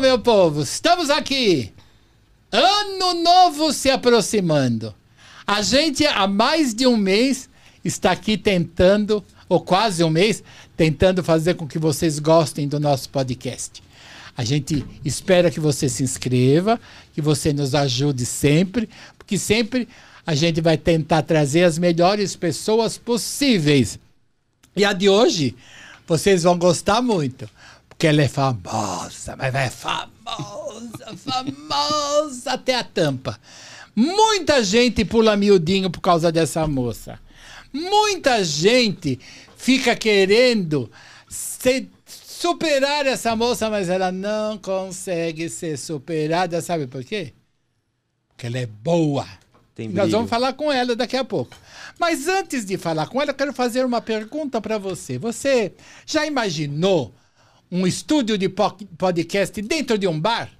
Meu povo, estamos aqui. Ano novo se aproximando. A gente há mais de um mês está aqui tentando, ou quase um mês, tentando fazer com que vocês gostem do nosso podcast. A gente espera que você se inscreva, que você nos ajude sempre, porque sempre a gente vai tentar trazer as melhores pessoas possíveis. E a de hoje, vocês vão gostar muito, porque ela é famosa, mas é famosa, famosa até a tampa. Muita gente pula miudinho por causa dessa moça. Muita gente fica querendo ser, superar essa moça, mas ela não consegue ser superada. Sabe por quê? Porque ela é boa. Tem Nós vamos falar com ela daqui a pouco. Mas antes de falar com ela, eu quero fazer uma pergunta para você. Você já imaginou um estúdio de po- podcast dentro de um bar?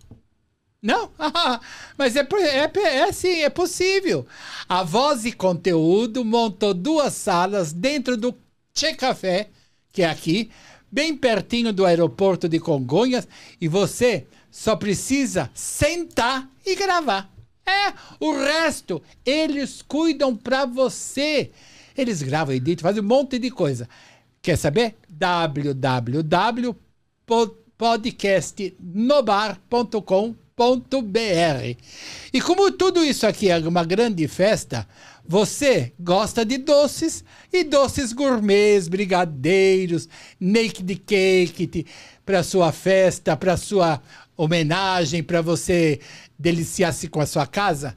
Não? Mas é, é, é sim, é possível. A Voz e Conteúdo montou duas salas dentro do Che Café, que é aqui, bem pertinho do aeroporto de Congonhas, e você só precisa sentar e gravar. É, o resto eles cuidam para você. Eles gravam, editam, fazem um monte de coisa. Quer saber? www.podcastnobar.com.br. E como tudo isso aqui é uma grande festa, você gosta de doces e doces gourmets, brigadeiros, naked cake para sua festa, para sua homenagem, para você deliciar-se com a sua casa?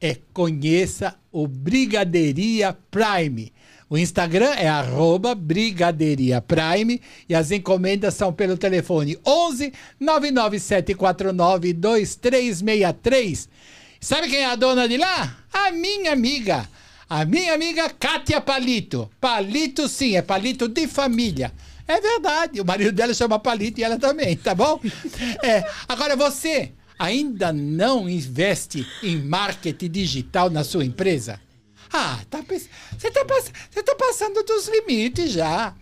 É conheça o Brigadeiria Prime. O Instagram é arroba Brigadeiria Prime e as encomendas são pelo telefone 11 99749 2363. Sabe quem é a dona de lá? A minha amiga. A minha amiga Kátia Palito. Palito sim, é palito de família. É verdade, o marido dela chama Palito e ela também, tá bom? É, agora você ainda não investe em marketing digital na sua empresa? Ah, tá, você está tá passando dos limites já.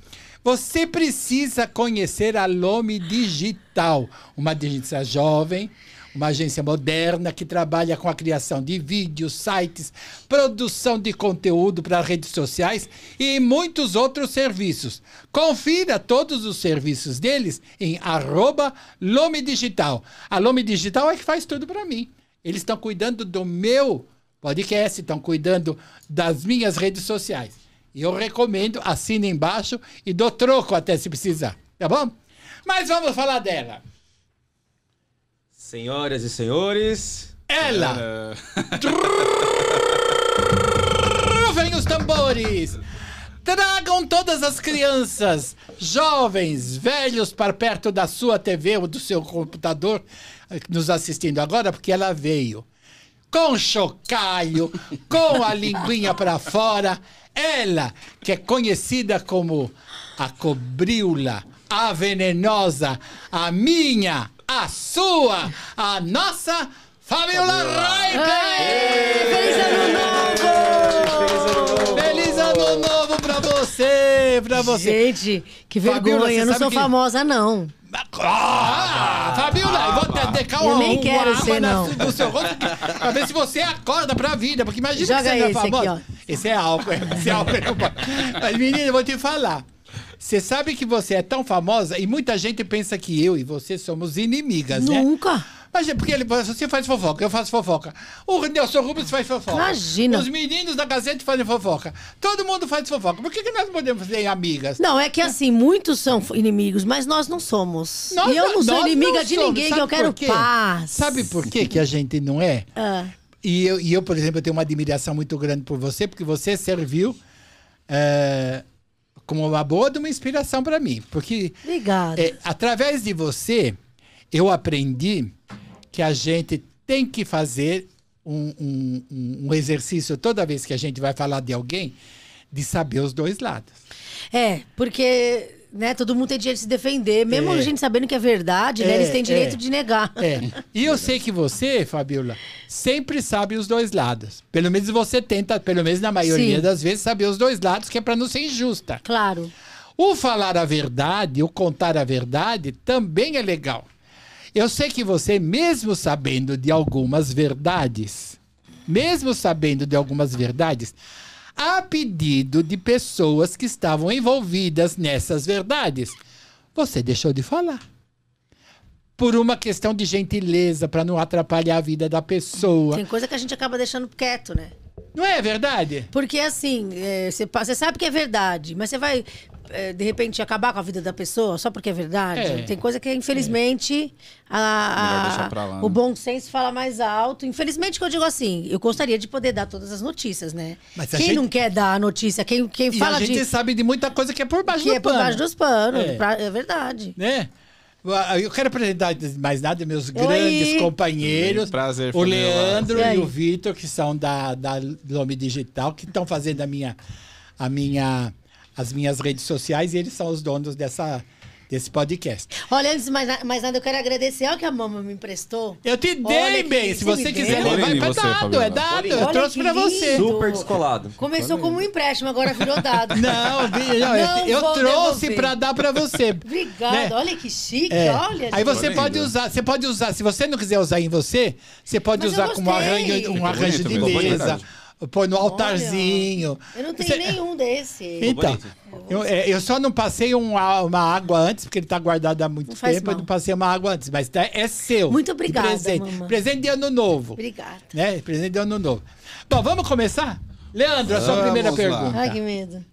Você precisa conhecer a Lome Digital, uma agência jovem, uma agência moderna que trabalha com a criação de vídeos, sites, produção de conteúdo para redes sociais e muitos outros serviços. Confira todos os serviços deles em arroba Lome Digital. A Lome Digital é que faz tudo para mim. Eles estão cuidando do meu podcast, estão cuidando das minhas redes sociais. E eu recomendo, assina embaixo e dou troco até se precisar, tá bom? Mas vamos falar dela. Senhoras e senhores. Ela. Rufem os tambores! Tragam todas as crianças, jovens, velhos para perto da sua TV ou do seu computador eh, nos assistindo agora, porque ela veio com chocalho, com a linguinha para fora. Ela, que é conhecida como a cobriula, a venenosa, a minha, a sua, a nossa Fabiola Raipe! Feliz ano novo! Feliz ano novo pra você, pra você. Gente, que Fabiola, vergonha. você Eu não sou que- famosa, não. Ah, Fabiola, eu vou te decar Eu uma, nem uma quero água ser, na- não. no seu rosto pra ver se você acorda pra vida. Porque imagina Joga que você não é esse aqui, famosa. ó. Esse é álcool, esse é álcool. Mas, menina, eu vou te falar. Você sabe que você é tão famosa e muita gente pensa que eu e você somos inimigas, né? Nunca. Mas é porque ele, você faz fofoca, eu faço fofoca. O Nelson Rubens faz fofoca. Imagina. Os meninos da Gazeta fazem fofoca. Todo mundo faz fofoca. Por que, que nós podemos ser amigas? Não, é que assim, muitos são inimigos, mas nós não somos. Nós e eu não sou inimiga não de somos. ninguém, que Sabe eu quero paz. Sabe por quê que a gente não é? Ah, E eu, e eu, por exemplo, eu tenho uma admiração muito grande por você, porque você serviu eh, como uma boa de uma inspiração para mim. Porque obrigada. é, através de você, eu aprendi que a gente tem que fazer um, um- um- exercício toda vez que a gente vai falar de alguém, de saber os dois lados. É, porque né, todo mundo tem direito de se defender, mesmo É. a gente sabendo que é verdade, né, É, eles têm direito é. de negar. É. E eu sei que você, Fabiola, sempre sabe os dois lados. Pelo menos você tenta, pelo menos na maioria Sim. das vezes, saber os dois lados, que é para não ser injusta. Claro. O falar a verdade, o contar a verdade, também é legal. Eu sei que você, mesmo sabendo de algumas verdades, mesmo sabendo de algumas verdades, a pedido de pessoas que estavam envolvidas nessas verdades, você deixou de falar. Por uma questão de gentileza, para não atrapalhar a vida da pessoa. Tem coisa que a gente acaba deixando quieto, né? Não é verdade? Porque assim, é, você você sabe que é verdade, mas você vai, é, de repente, acabar com a vida da pessoa só porque é verdade. É. Tem coisa que, infelizmente, a- Melhor a- pra lá, o né? bom senso fala mais alto. Infelizmente, que eu digo assim, eu gostaria de poder dar todas as notícias, né? Mas a quem gente- não quer dar a notícia, quem, quem E fala a gente de sabe de muita coisa que é por baixo que do é por pano. baixo dos panos, É. pra- é verdade. né? Eu quero apresentar mais nada meus grandes companheiros, Prazer, o. Leandro E e, o Vitor, que são da, da Lome Digital, que estão fazendo a minha, a minha, as minhas redes sociais e eles são os donos dessa, desse podcast. Olha, antes de mais, mais nada, eu quero agradecer ao que a mamãe me emprestou. Eu te dei, bem. Se você quiser levar, é dado, é dado. Olha Eu trouxe pra você. Super descolado. Começou como um empréstimo, agora virou dado. Não, não, eu- Não eu vou trouxe devolver. pra dar pra você. Obrigada, né? olha que chique, É. olha. Aí você pode lindo. usar, você pode usar, se você não quiser usar em você, você pode Mas eu usar como um arranjo, um arranjo bonito de mesa. Põe no altarzinho. Eu não tenho Você- nenhum desse. Então, eu, é, eu só não passei um a- uma água antes, porque ele tá guardado há muito Não tempo, eu não passei uma água antes, mas tá- é seu. Muito obrigada, presente. mamãe. Presente de ano novo. Obrigada. Né? Presente de ano novo. Bom, vamos começar? Leandro, a sua Vamos primeira lá. pergunta. Ai, que medo.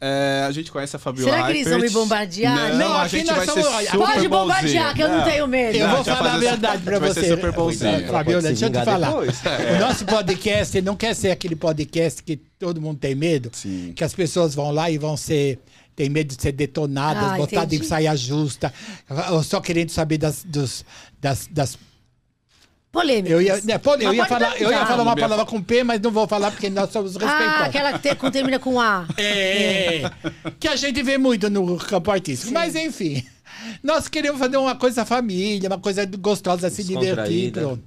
É, a gente conhece a Fabiola Será que eles vão me bombardear? Não, Não, a aqui gente nós vai somos- ser super Pode bombardear, bonzinho. que eu não tenho medo. Eu Não, vou falar a verdade pra vai você. ser super bonzinho. Fabiola, deixa eu te falar. depois. O nosso podcast não quer ser aquele podcast que todo mundo tem medo, Sim. que as pessoas vão lá e vão ser tem medo de ser detonadas, Ah, botadas em saia justa, só querendo saber das, dos, das, das Polêmica. eu ia, né, eu ia falar, eu ia falar uma palavra com P, mas não vou falar porque nós somos Ah, respeitosos. aquela que te- termina com A. É, que a gente vê muito no campo artístico. Mas enfim, nós queremos fazer uma coisa família, uma coisa gostosa, se divertir. Pronto.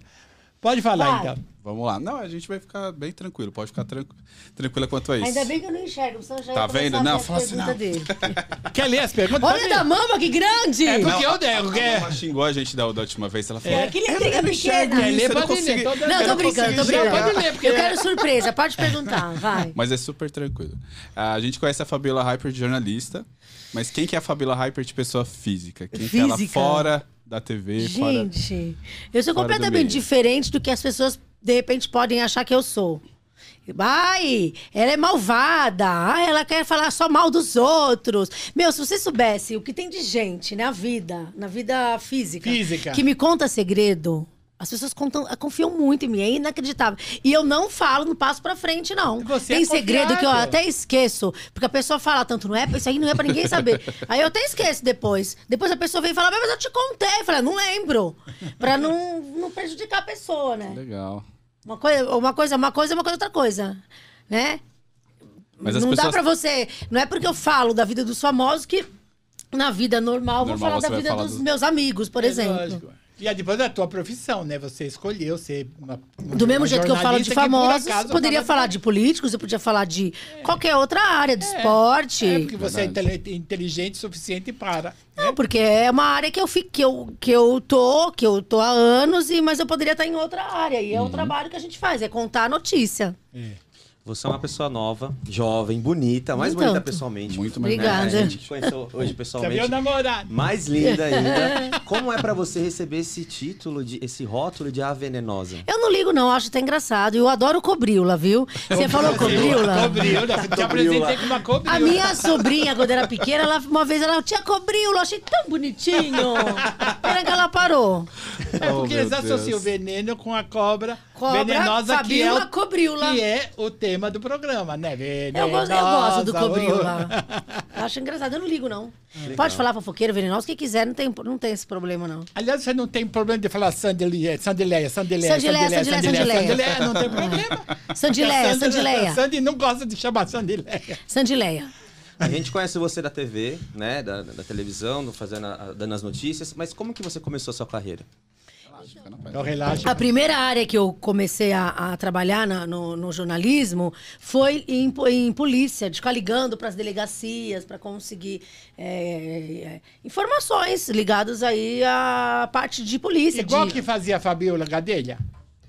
Pode falar Vai. então. Vamos lá. Não, a gente vai ficar bem tranquilo. Pode ficar tranqu... tranquila quanto a isso. Ainda bem que eu não enxergo, senão eu já ia Tá começar vendo? a ver Não, as fala assim, perguntas não. dele. Quer ler as perguntas? Olha da mama, que grande! É porque Não, eu A quero. mamãe xingou a gente da, da última vez. Ela falou. É, aquele intriga pequena. Quer ler, pode ler. Não, tô brincando, tô brincando. Pode ler, porque- Eu quero surpresa, pode perguntar, vai. Mas é super tranquilo. A gente conhece a Fabiola Hyper, jornalista. Mas quem que é a Fabiola Hyper de pessoa física? Quem que é ela Física? fora da TV, fora... Gente, eu sou fora do completamente diferente do que as pessoas, de repente, podem achar que eu sou. Ai, ela é malvada. Ai, ela quer falar só mal dos outros. Meu, se você soubesse o que tem de gente na vida, na vida física, Física. que me conta segredo, as pessoas contam, confiam muito em mim, é inacreditável. E eu não falo, não passo pra frente, não. Você tem é segredo que eu até esqueço, porque a pessoa fala tanto, não é, isso aí não é pra ninguém saber. aí eu até esqueço depois. Depois a pessoa vem e fala, mas eu te contei. Eu falo, não lembro. Pra não, não prejudicar a pessoa, né? Legal. Uma coisa, uma coisa, uma coisa, uma coisa, outra coisa, né? Mas as não dá pessoas- pra você. Não é porque eu falo da vida dos famosos que na vida normal, eu vou Normal falar da vida falar dos dos- meus amigos, por É exemplo. lógico. E aí depois da tua profissão, né? Você escolheu ser uma, uma Do mesmo uma jeito que eu falo de famosos, acaso, poderia tava- falar de políticos, eu podia falar de qualquer outra área, de esporte. É, porque você é Verdade. intele- inteligente o suficiente para. Não, porque é uma área que eu fico, que eu, que eu tô, que eu tô há anos, e, mas eu poderia estar em outra área. E é o Uhum. trabalho que a gente faz, é contar a notícia. Você é uma pessoa nova, jovem, bonita, mais Nem bonita pessoalmente. Muito mais Obrigada. A velha. gente te conheceu hoje Você viu pessoalmente. o namorado? Mais linda ainda. Como é pra você receber esse título, de, esse rótulo de A Venenosa? Eu não ligo, não, acho até engraçado. Eu adoro cobrila, viu? Você falou cobrila? Cobrila. Te apresentei com uma cobrila. A minha sobrinha, quando era pequena, ela, uma vez ela tinha cobrila, eu achei tão bonitinho. Pena que ela parou. É Oh, porque meu eles associam o veneno com a cobra, Cobra, venenosa que é, o, cobrila. que é o tema do programa, né? Eu gosto, eu gosto do Venenosa, cobrila. Eu acho engraçado, eu não ligo, não. Pode falar fofoqueiro, venenoso, o que quiser, não tem, não tem esse problema, não. Aliás, você não tem problema de falar Sandileia, Sandileia, Sandileia, Sandileia, Sandileia, Sandileia. Sandileia, não tem problema. Sandileia, Sandileia. Sandy não gosta de chamar Sandileia. Sandileia. A gente conhece você da TV, né? Da, da televisão, fazendo a- dando as notícias, mas como que você começou a sua carreira? Então relaxa. A primeira área que eu comecei a, a trabalhar na- no, no jornalismo foi em, em polícia, de ficar ligando para as delegacias para conseguir é, é, informações ligadas aí à parte de polícia. Igual de- que fazia a Fabiola Gadelha.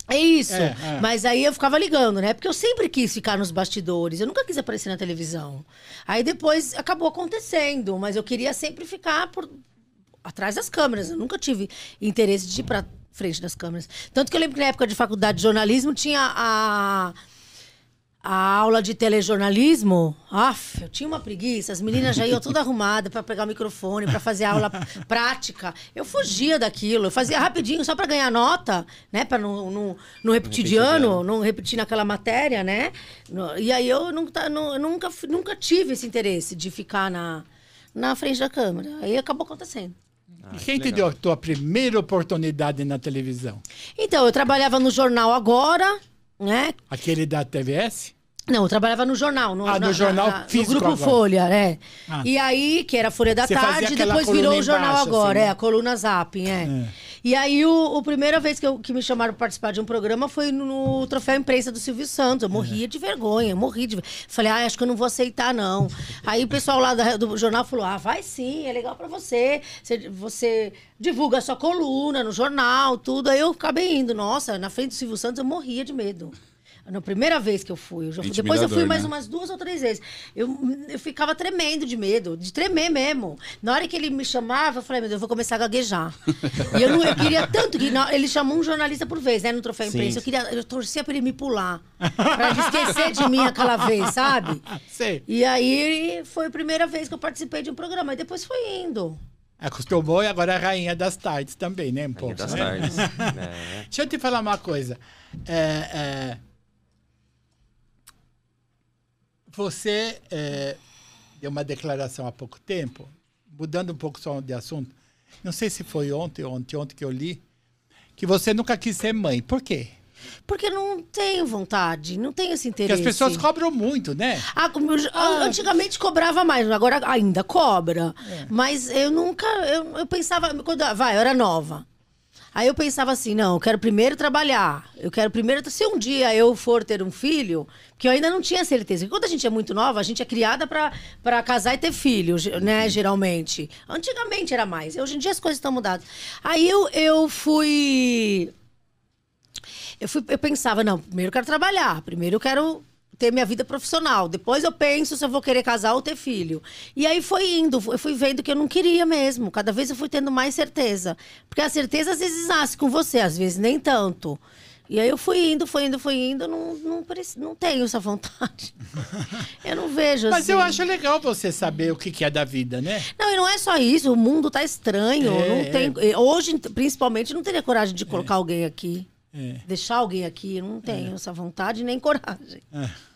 É isso. É, é. Mas aí eu ficava ligando, né? Porque eu sempre quis ficar nos bastidores. Eu nunca quis aparecer na televisão. Aí depois acabou acontecendo, mas eu queria sempre ficar por atrás das câmeras. Eu nunca tive interesse de ir pra frente das câmeras. Tanto que eu lembro que na época de faculdade de jornalismo tinha a a aula de telejornalismo, af, eu tinha uma preguiça. As meninas já iam toda arrumada para pegar o microfone, para fazer aula prática. Eu fugia daquilo, eu fazia rapidinho só para ganhar nota, né, para não, não, não repetir de ano, não repetir naquela matéria, né? E aí eu nunca, nu- nunca, nunca tive esse interesse de ficar na, na frente da câmera. Aí acabou acontecendo. E quem te deu a tua primeira oportunidade na televisão? Então, eu trabalhava no jornal agora, né? Aquele da TVS? Não, eu trabalhava no jornal. No, Ah, no jornal no físico Grupo agora. Folha, é. Ah. E aí, que era Folha da Você Tarde, depois virou o Jornal embaixo, Agora, assim, é, né? a coluna Zapping, é. E aí, o, o primeira vez que, eu- que me chamaram para participar de um programa foi no, Troféu Imprensa do Silvio Santos. Eu morria de vergonha, morri de Falei, ah, acho que eu não vou aceitar, não. Aí o pessoal lá da- do jornal falou, ah, vai sim, é legal para você. você. Você divulga a sua coluna no jornal, tudo. Aí eu acabei indo. Nossa, na frente do Silvio Santos eu morria de medo. Na primeira vez que eu fui. Eu já fui- depois eu fui mais né? umas duas ou três vezes. Eu, eu ficava tremendo de medo, de tremer mesmo. Na hora que ele me chamava, eu falei, meu Deus, eu vou começar a gaguejar. e eu, não, eu queria tanto que. na- ele chamou um jornalista por vez, né? No troféu Sim. imprensa. Eu, queria, eu torcia pra ele me pular. Pra ele esquecer de mim aquela vez, sabe? Sei. E aí foi a primeira vez que eu participei de um programa. E depois foi indo. Acostumou e agora é a rainha das tardes também, né? Um Rainha pouco, das né? tardes. É. Deixa eu te falar uma coisa. É, é, você é, deu uma declaração há pouco tempo, mudando um pouco só de assunto. Não sei se foi ontem ou ontem, ontem que eu li, que você nunca quis ser mãe. Por quê? Porque não tenho vontade, não tenho esse Porque interesse. as pessoas cobram muito, né? Ah, já- antigamente cobrava mais, agora ainda cobra. Mas eu nunca. Eu, eu pensava. Quando, vai, eu era nova. Aí eu pensava assim: não, eu quero primeiro trabalhar. Eu quero primeiro. Se um dia eu for ter um filho, que eu ainda não tinha certeza. Porque quando a gente é muito nova, a gente é criada pra casar e ter filho, né? Geralmente. Antigamente era mais. Hoje em dia as coisas estão mudadas. Aí eu, eu fui. Eu, fui, eu pensava, não, primeiro eu quero trabalhar, primeiro eu quero ter minha vida profissional, depois eu penso se eu vou querer casar ou ter filho. E aí foi indo, eu fui vendo que eu não queria mesmo, cada vez eu fui tendo mais certeza. Porque a certeza às vezes nasce com você, às vezes nem tanto. E aí eu fui indo, fui indo, fui indo, não, não, não tenho essa vontade. eu não vejo Mas assim. eu acho legal você saber o que que é da vida, né? Não, e não é só isso, o mundo tá estranho. É, não é. tem, Hoje, principalmente, não teria coragem de colocar alguém aqui. É. Deixar alguém aqui, não tenho essa vontade nem coragem. É.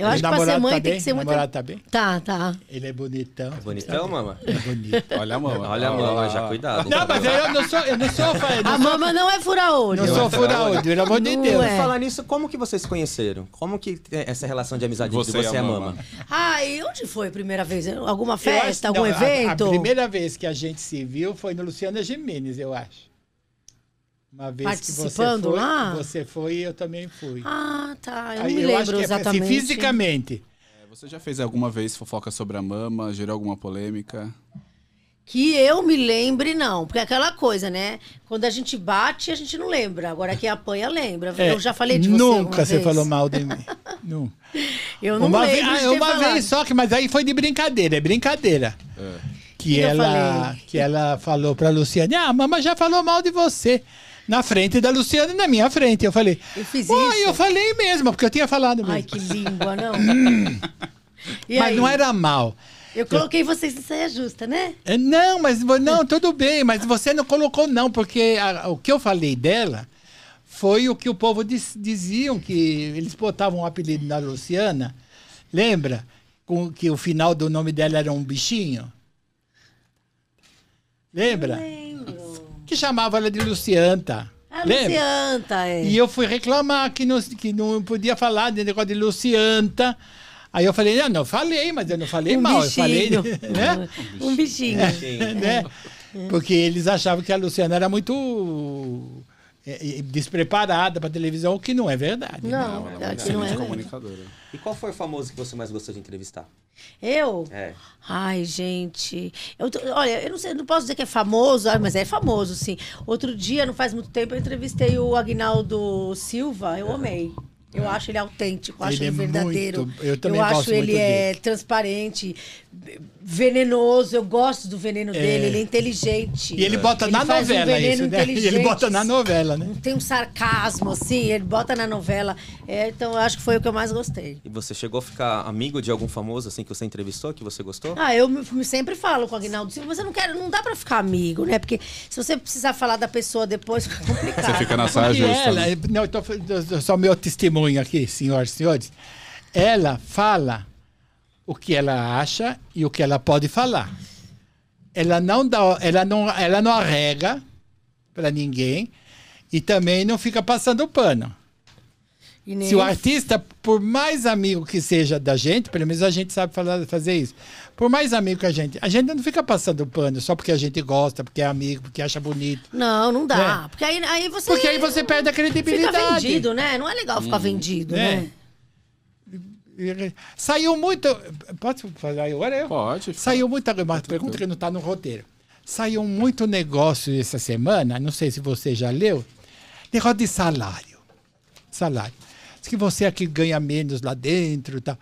Eu acho que pra ser mãe tá tem bem? que ser O muito. namorado tá bem? Tá, tá. Ele é bonitão. Bonitão, mama? É bonito. Olha a mama. Olha a mama, já cuidado. Não, mas eu não sou, eu não sou, eu não A sou, mama não é fura-olho. não sou fura-olho, pelo amor de Deus. é. Falar nisso, como que vocês se conheceram? Como que essa relação de amizade Você de você e a mama. Ah, e onde foi a primeira vez? Alguma acho- festa, algum não, a- evento? A, primeira vez que a gente se viu foi no Luciana Gimenez, eu acho. Uma vez que você Participando foi, lá? você foi e eu também fui. Ah, tá. Eu Aí me eu acho lembro que é, assim, exatamente. fisicamente. É, Você já fez alguma vez fofoca sobre a mama? Gerou alguma polêmica? Que eu me lembre, não. Porque é aquela coisa, né? Quando a gente bate, a gente não lembra. Agora quem apanha, lembra. É, eu já falei de você Nunca você vez. falou mal de mim. Nunca. Eu não uma lembro vez, de ah, ter uma falado. vez só, que, mas aí foi de brincadeira, é brincadeira. Que, que eu ela, que ela falou pra Luciane, ah, a mamãe já falou mal de você. Na frente da Luciane e na minha frente. Eu falei, Eu fiz "Pô, isso? eu falei mesmo, porque eu tinha falado mesmo. Ai, que língua, não. Mas aí? não era mal. Eu coloquei vocês em saia justa, né? É, Não, mas não, tudo bem, mas você não colocou não, porque a- o que eu falei dela foi o que o povo diz- diziam que eles botavam um apelido na Luciana, lembra? Com, que o final do nome dela era um bichinho. Lembra? Lembro. Que chamava ela de Lucianta. A lembra? Lucianta, é. E eu fui reclamar que não, que não podia falar de negócio de Lucianta. Aí eu falei, não, não falei, mas eu não falei um mal, bichinho. eu falei, né? Um bichinho. né? Porque eles achavam que a Luciana era muito é, é, despreparada para televisão, o que não é verdade. né? Não, Ela é uma aqui não é. comunicadora. E qual foi o famoso que você mais gostou de entrevistar? Eu? É. Ai, gente. Eu tô- olha, eu não sei, não posso dizer que é famoso, mas é famoso, sim. Outro dia, não faz muito tempo, eu entrevistei o Agnaldo Silva, eu amei. Eu acho ele autêntico, acho Ele ele, é verdadeiro. muito- eu também acho gosto ele muito é dele. transparente, venenoso. Eu gosto do veneno dele, ele é inteligente. E ele bota Ele na faz um novela veneno isso, né? E ele bota na novela, né? Tem um sarcasmo, assim, ele bota na novela. É, então, eu acho que foi o que eu mais gostei. E você chegou a ficar amigo de algum famoso assim que você entrevistou, que você gostou? Ah, eu sempre falo com o Agnaldo Silva, mas eu não quero, não dá pra ficar amigo, né? Porque se você precisar falar da pessoa depois, fica complicado. Você fica na saia justa. ela, não, eu tô, eu- só meu testemunho aqui, senhoras e senhores. Ela fala o que ela acha e o que ela pode falar. Ela não dá, ela não, ela não arrega para ninguém e também não fica passando pano. E nem- Se o artista, por mais amigo que seja da gente, pelo menos a gente sabe falar- fazer isso. Por mais amigo que a gente, a gente não fica passando pano só porque a gente gosta, porque é amigo, porque acha bonito. Não, não dá. É. Porque aí, aí você. Porque aí você perde a fica credibilidade. vendido, né? Não é legal ficar vendido, É. né? Saiu muito. Pode falar agora? Eu? Pode. Saiu muita. Uma pergunta que não está no roteiro. Saiu muito negócio essa semana, não sei se você já leu, negócio de salário. Salário. Diz que você aqui ganha menos lá dentro e tal.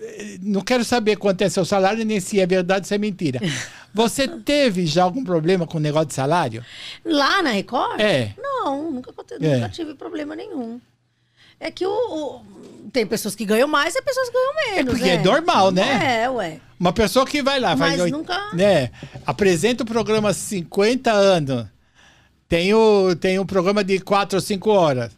Eh, Não quero saber quanto é seu salário, nem se é verdade ou se é mentira. Você teve já algum problema com o negócio de salário? Lá na Record? É. Não, nunca, É. nunca tive problema nenhum. É que o, o- tem pessoas que ganham mais e pessoas que ganham menos. porque né? é normal, né? É, ué. Uma pessoa que vai lá, faz Mas nunca- né, apresenta o programa há 50 anos, tem o, tem um programa de 4 ou 5 horas.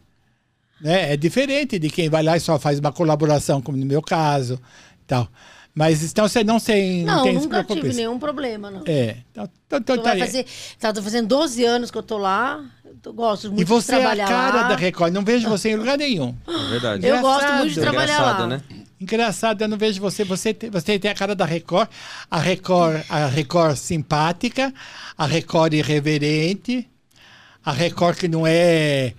Né? É diferente de quem vai lá e só faz uma colaboração, como no meu caso. Tal. Mas então você não, tem não, Não, tem nunca tive nenhum problema, não. É. Então, então, então vai tá- fazer, tá, fazendo 12 anos que eu tô lá. Eu gosto muito E você de é a trabalhar cara lá. da Record. Não vejo você em lugar nenhum. É verdade. Eu gosto muito de Engraçado. trabalhar Engraçado, lá. né? Engraçado, eu não vejo você. Você tem, você tem a cara da Record, a Record, a Record simpática, a Record irreverente, a Record que não é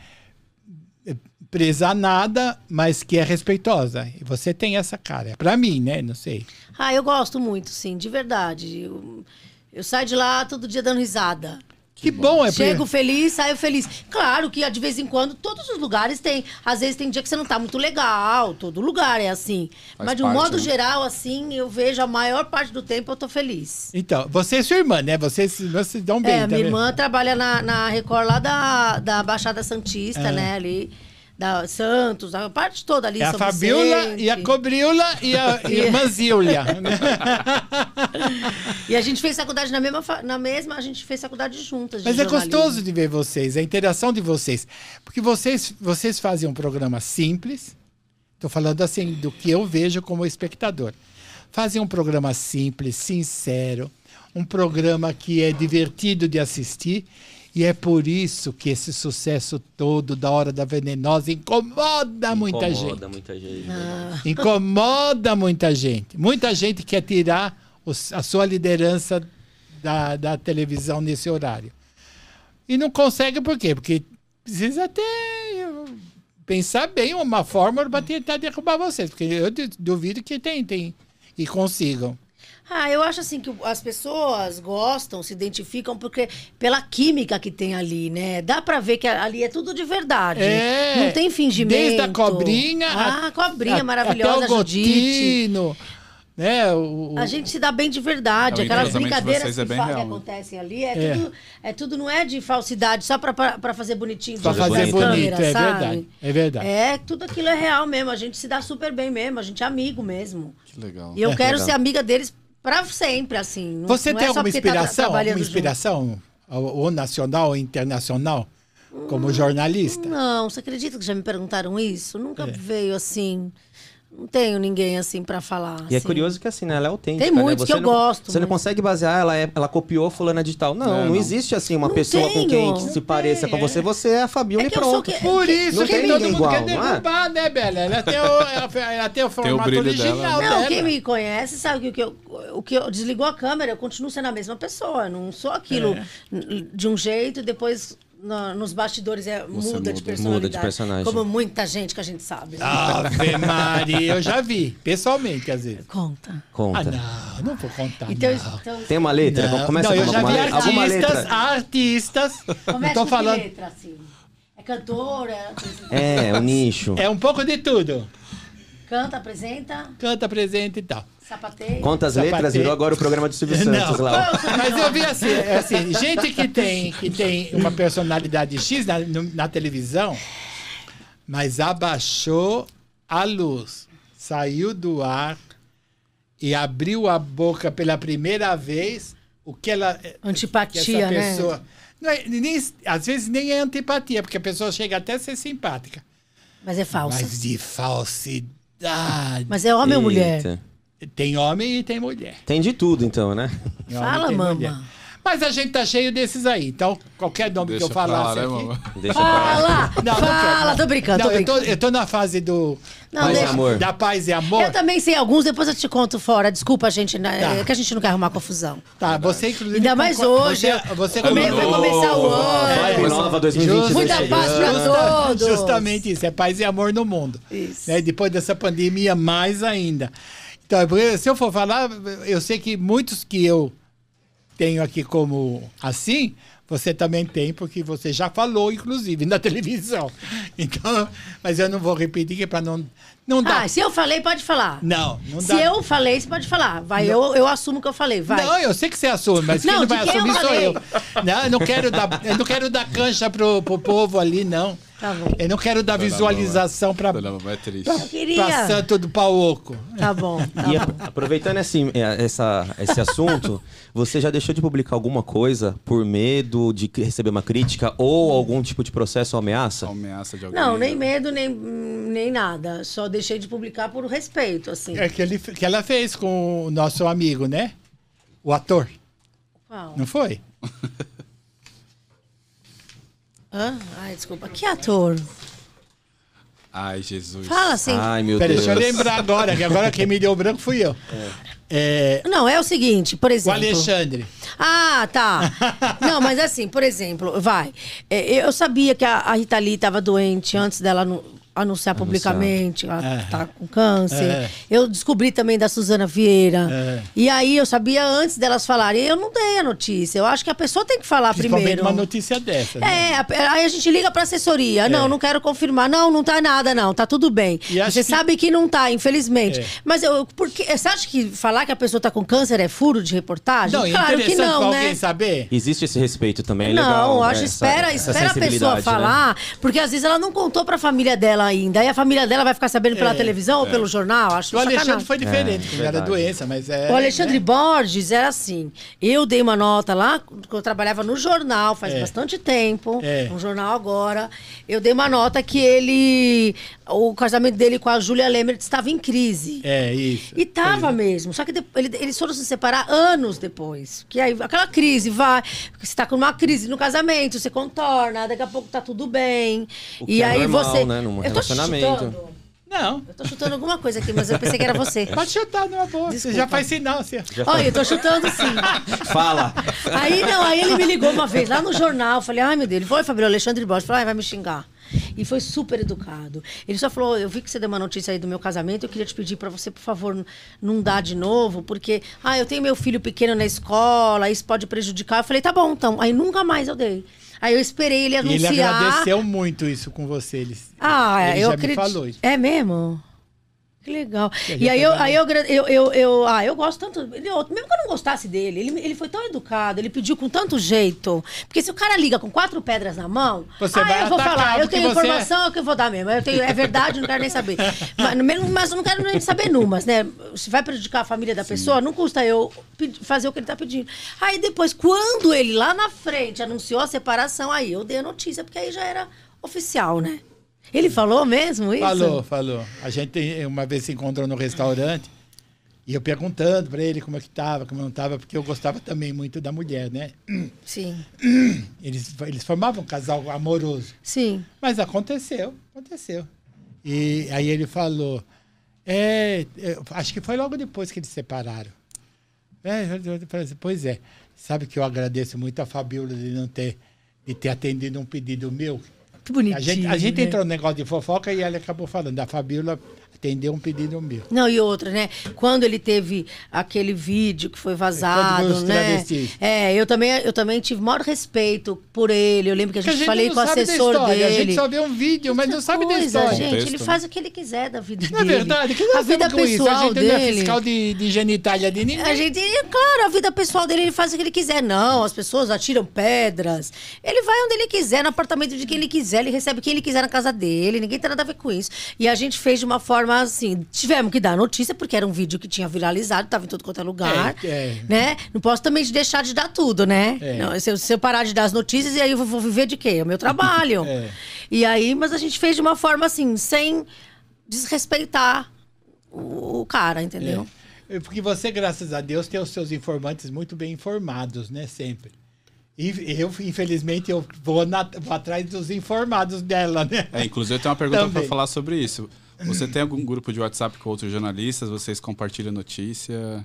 presa a nada, mas que é respeitosa. E você tem essa cara. Pra mim, né? Não sei. Ah, eu gosto muito, sim, de verdade. Eu, eu saio de lá todo dia dando risada. Que bom, é Chego feliz, saio feliz. Claro que de vez em quando todos os lugares tem. Às vezes tem dia que você não tá muito legal, todo lugar é assim. Faz Mas de um parte, modo né? geral, assim, eu vejo a maior parte do tempo eu tô feliz. Então, você e sua irmã, né? Vocês se dão bem. é, tá minha vendo? irmã trabalha na, na Record lá da, da Baixada Santista, É. né? Ali, da Santos, a parte toda ali. É a São Fabiola Vicente. e a Cobriola e a irmã Zília. E a gente fez faculdade na mesma, na mesma, a gente fez faculdade juntas. Mas é jornalismo. gostoso de ver vocês, a interação de vocês. Porque vocês, vocês fazem um programa simples. Estou falando assim do que eu vejo como espectador. Fazem um programa simples, sincero, um programa que é divertido de assistir. E é por isso que esse sucesso todo da Hora da Venenosa incomoda muita gente. Incomoda muita gente. Ah. Incomoda muita gente. Muita gente quer tirar os- a sua liderança da, da televisão nesse horário. E não consegue por quê? Porque precisa ter pensar bem uma fórmula para tentar derrubar vocês. Porque eu du- duvido que tem, tem e consigam. Ah, eu acho assim que as pessoas gostam, se identificam porque pela química que tem ali, né? Dá pra ver que ali é tudo de verdade. É, Não tem fingimento. Desde a cobrinha. Ah, a cobrinha a- maravilhosa, até o Judite. Gotino, né? O, o- A gente se dá bem de verdade. É, Aquelas brincadeiras que, é que né? acontecem ali, é, É. Tudo, é tudo, não é de falsidade, só pra, pra, pra fazer bonitinho. Pra de fazer bonito, câmeras, é sabe? verdade, é verdade. É, tudo aquilo é real mesmo. A gente se dá super bem mesmo. A gente é amigo mesmo. Que legal. E eu É, quero legal. ser amiga deles pra sempre, assim. Você não tem é alguma tá inspiração? trabalhando alguma inspiração, ou, ou nacional ou internacional, como jornalista? Não, você acredita que já me perguntaram isso? Nunca É. veio assim. Não tenho ninguém assim pra falar. E é assim. curioso que assim, né? Ela é autêntica. Tem né? muitos que Você eu não- gosto, Você não mas- consegue basear, ela, é, ela copiou fulana de tal. Não, É, não, não. existe assim uma Não pessoa com quem tenho. que se Não pareça tem, com você. Você é a Fabiola É e que pronto. que- Por isso Não que tem todo ninguém mundo igual, quer não é? derrubar, né, Bela? Ela tem o, ela, ela tem o formato brilho original dela. dela. Não, quem me conhece sabe que o que eu, o que eu desligou a câmera, eu continuo sendo a mesma pessoa. Eu não sou aquilo É. de um jeito e depois no- nos bastidores é, muda, muda. de personalidade. Muda de personagem. Como muita gente que a gente sabe. né? Ave Maria, eu já vi, pessoalmente, às vezes. Conta. Ah, Conta. não, não vou contar. Então, não. então Tem uma letra? Não, Começa não, com eu já vi le- alguma artistas, letra. artistas. Começa tô com falando. que letra, assim? É cantora, É, o nicho. É um pouco de tudo. canta, apresenta, Canta, presente e tal. Sapateia. Conta as letras, virou agora o programa do Silvio Santos Não. lá. Mas eu vi assim, é assim, gente que tem, que tem uma personalidade X na, na televisão, mas abaixou a luz, saiu do ar e abriu a boca pela primeira vez, o que ela. que Antipatia, essa né? pessoa. Não é, nem, às vezes nem é antipatia, porque a pessoa chega até a ser simpática. Mas é falsa. Mas de falsidade. Mas é homem ou mulher? Tem homem e tem mulher. Tem de tudo, então, né? Tem Fala, mulher. Mas a gente tá cheio desses aí. Então, qualquer nome Deixa que eu falasse lá, né, aqui... mamãe? Deixa. Fala! Não, fala! quero, não. tô brincando, Não, tô eu tô, brincando. eu tô na fase do... Não, Paz e deixa. amor. Da paz e amor. Eu também sei alguns, depois eu te conto fora. Desculpa, gente, né? Tá. é que a gente não quer arrumar confusão. Tá, você inclusive... Ainda mais concorda- hoje. Você, você vai começar o Vibe ano. nova 2022 Muita paz pra todos. Justamente isso, é paz e amor no mundo. Isso. Né? Depois dessa pandemia, mais ainda. Então, se eu for falar, eu sei que muitos que eu tenho aqui como assim, você também tem, porque você já falou, inclusive, na televisão. Então, mas eu não vou repetir, é para não, não dar. Ah, se eu falei, pode falar. não, não Se dá. eu falei, você pode falar. Vai, eu, eu assumo que eu falei. Vai. Não, eu sei que você assume, mas quem Não, não de vai quem eu assumir sou eu. Não, eu não quero dar, eu não quero dar cancha pro, pro povo ali, não. Tá bom. Eu não quero dar visualização para mamãe é triste. Eu queria. pra Santo do Pauoco. Tá bom. Tá E bom. aproveitando esse, é, essa, esse assunto, você já deixou de publicar alguma coisa por medo de receber uma crítica ou algum tipo de processo ou ameaça? Ameaça de alguém. Não, nem né? medo, nem, nem nada. Só deixei de publicar por respeito, assim. É que, ele, que ela fez com o nosso amigo, né? O ator, Qual? não foi? Hã? Ai, desculpa. Que ator? Ai, Jesus. Fala assim. Ai, meu Peraí, Deus. deixa eu lembrar agora, que agora quem me deu branco fui eu. É, Não, é o seguinte, por o exemplo. Alexandre. Ah, tá. Não, mas assim, por exemplo, vai. É, Eu sabia que a a Rita Lee estava doente antes dela anu- anunciar publicamente. Ela É. tá com câncer. É. Eu descobri também da Suzana Vieira. É. E aí eu sabia antes delas falarem. Eu não dei a notícia. Eu acho que a pessoa tem que falar primeiro. uma notícia dessa. né? É, aí a gente liga pra assessoria. Não, não quero confirmar. Não, não tá nada, não. Tá tudo bem. E Você que- sabe que não tá, infelizmente. É. Mas eu, porque, você acha que falar que a pessoa tá com câncer é furo de reportagem? Não, é claro que não, né? alguém saber. Existe esse respeito também, é não, legal. acho, né? espera, Essa- essa espera a pessoa né? falar, porque às vezes ela não contou pra família dela ainda. Aí a família dela vai ficar sabendo pela É, televisão ou pelo jornal. Acho O Alexandre sacanagem. foi diferente, É, porque era doença, mas é. O Alexandre né? Borges era assim. Eu dei uma nota lá, que eu trabalhava no jornal faz É. bastante tempo. É. No jornal agora. Eu dei uma nota que ele. O casamento dele com a Júlia Lemert estava em crise. É, isso. E tava mesmo. Só que ele- eles foram se separar anos depois. Que aí aquela crise vai. Você tá com uma crise no casamento, você contorna, daqui a pouco tá tudo bem. O e que é aí normal, você. né, relacionamento. chutando. Não, Eu tô chutando alguma coisa aqui, mas eu pensei que era você. pode chutar numa boa. Você Desculpa. já faz sinal, assim. Olha, eu tô chutando sim. Fala! Aí não, aí ele me ligou uma vez lá no jornal, eu falei, ai meu Deus, ele foi, Fabrício Alexandre Borges, falou, ai, vai me xingar. E foi super educado. Ele só falou, eu vi que você deu uma notícia aí do meu casamento, eu queria te pedir pra você, por favor, não dar de novo, porque, ah, eu tenho meu filho pequeno na escola, isso pode prejudicar. Eu falei, tá bom, então. Aí nunca mais eu dei. Aí eu esperei ele E ele anunciar. agradeceu muito isso com você. Ele, Ah, ele eu já acredito. me falou isso. É mesmo? Que legal. E aí eu, aí eu, agra- eu, eu, eu- ah, eu gosto tanto. Ele, mesmo que eu não gostasse dele, ele, ele foi tão educado, ele pediu com tanto jeito. Porque se o cara liga com quatro pedras na mão, Você ah, vai eu vou falar, eu tenho informação, é que eu vou dar mesmo. Eu tenho, é verdade, não quero nem saber. mas, mas eu não quero nem saber numas, né? Se vai prejudicar a família da pessoa, não custa eu fazer o que ele tá pedindo. Aí depois, quando ele lá na frente anunciou a separação, aí eu dei a notícia, porque aí já era oficial, né? Ele falou mesmo isso? Falou, falou. A gente uma vez se encontrou no restaurante e eu perguntando pra ele como é que tava, como não tava, porque eu gostava também muito da mulher, né? Sim, Eles, eles formavam um casal amoroso. sim. Mas aconteceu, aconteceu. E aí ele falou, é, eu acho que foi logo depois que eles separaram. É, eu- eu falei assim, pois é, sabe que eu agradeço muito a Fabiola de não ter de ter atendido um pedido meu. Que bonitinho. A gente, a gente né? entrou no negócio de fofoca e ela acabou falando. A Fabiola atendeu um pedido meu. Não, e outra, né? Quando ele teve aquele vídeo que foi vazado, foi né? É, eu também, eu também tive maior respeito por ele. Eu lembro que a Porque gente, falei não com o da assessor história, A dele. gente só vê um vídeo, mas não sabe da Coisa, história. Gente, Contexto, ele faz o que ele quiser da vida Não é dele. verdade? Que a nós vida isso? A pessoal gente não é dele. fiscal de, de genitália de ninguém. A gente, claro, a vida pessoal dele, ele faz o que ele quiser. Não, as pessoas atiram pedras. Ele vai onde ele quiser, no apartamento de quem ele quiser, ele recebe quem ele quiser na casa dele, ninguém tem nada a ver com isso. E a gente fez de uma forma assim, tivemos que dar notícia, porque era um vídeo que tinha viralizado, estava em todo quanto é lugar. É, é. Né? Não posso também deixar de dar tudo, né? É. Não, se, eu, se eu parar de dar as notícias, e aí eu vou- viver de quê? É o meu trabalho. É. E aí, mas a gente fez de uma forma assim, sem desrespeitar o, o cara, entendeu? É, Porque você, graças a Deus, tem os seus informantes muito bem informados, né? Sempre. E eu, infelizmente, eu vou, na- vou atrás dos informados dela, né? É, inclusive eu tenho uma pergunta para falar sobre isso. Você tem algum grupo de WhatsApp com outros jornalistas? Vocês compartilham notícia?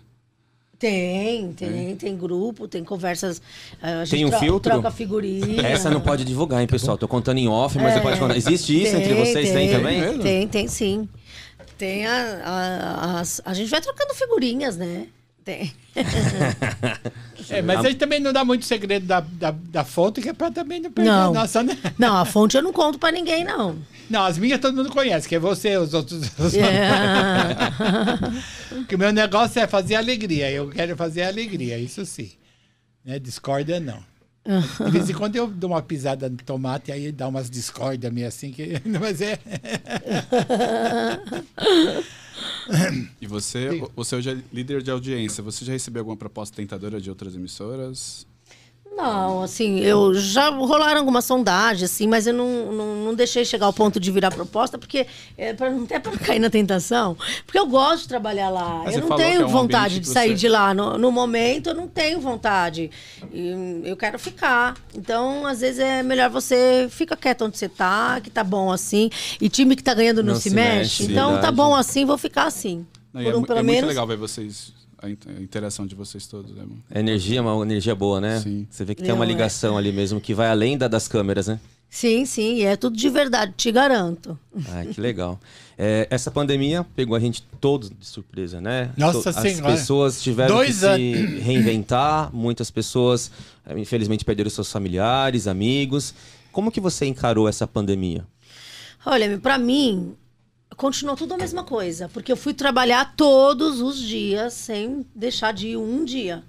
Tem, tem, tem grupo, tem conversas. eh, A gente Tem um tro- filtro? Troca figurinha. Essa não pode divulgar, hein, pessoal? Tô contando em off, mas depois contar. Existe isso entre vocês? Tem, também? mesmo? Tem, tem sim. Tem a, a, as- a gente vai trocando figurinhas, né? Tem. É, mas a gente também não dá muito segredo da, da, da fonte, que é pra também não perder Não. a nossa, né? Não, a fonte eu não conto pra ninguém, não. Não, as minhas todo mundo conhece, que é você, os outros. Os É. Porque o meu negócio é fazer alegria. Eu quero fazer alegria, isso sim. Né? Discórdia, não. De vez em quando eu dou uma pisada no tomate, aí dá umas discórdias meio assim. Que... Mas é. E você, você hoje é líder de audiência. Você já recebeu alguma proposta tentadora de outras emissoras? Não, assim, eu já rolaram algumas sondagens, assim, mas eu não, não, não deixei chegar ao ponto de virar proposta, porque é para não até para cair na tentação, porque eu gosto de trabalhar lá. Mas eu não tenho é um vontade de sair você- de lá. No, no momento, eu não tenho vontade. E eu quero ficar. Então, às vezes, é melhor você fica quieto onde você tá, que tá bom assim. E time que tá ganhando não, Não se, se mexe. mexe, então, tá verdade. bom assim, vou ficar assim. Não, Por é, um, é menos. muito legal ver vocês, a in- a interação de vocês todos, né? A energia é uma energia boa, né? Sim. Você vê que tem uma é. ligação ali mesmo que vai além da das câmeras, né? Sim, sim, e é tudo de verdade, te garanto. Ai, que legal. É, essa pandemia pegou a gente todos de surpresa, né? Nossa To- Senhora. As pessoas tiveram Dois que se reinventar, muitas pessoas, eh, infelizmente, perderam seus familiares, amigos. Como que você encarou essa pandemia? Olha, pra mim, continuou tudo a mesma coisa. Porque eu fui trabalhar todos os dias, sem deixar de ir um dia.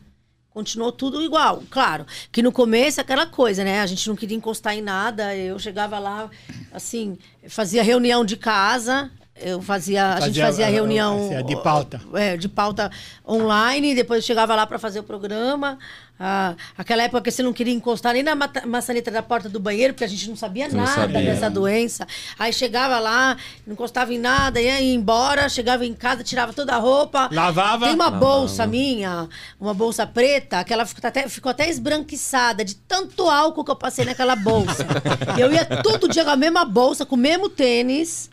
Continuou tudo igual. Claro, que no começo é aquela coisa, né? A gente não queria encostar em nada. Eu chegava lá, assim, fazia reunião de casa. Eu fazia, a gente Fazia, fazia ah, reunião assim, de pauta. é, de pauta online, depois chegava lá para fazer o programa. Ah, aquela época que você não queria encostar nem na mata- maçaneta da porta do banheiro, porque a gente não sabia Não nada sabia. dessa doença. Aí chegava lá, não encostava em nada, ia embora, chegava em casa, tirava toda a roupa. Lavava. Tem uma Lavava. bolsa minha, uma bolsa preta, que ela ficou até, ficou até esbranquiçada de tanto álcool que eu passei naquela bolsa. Eu ia todo dia com a mesma bolsa, com o mesmo tênis.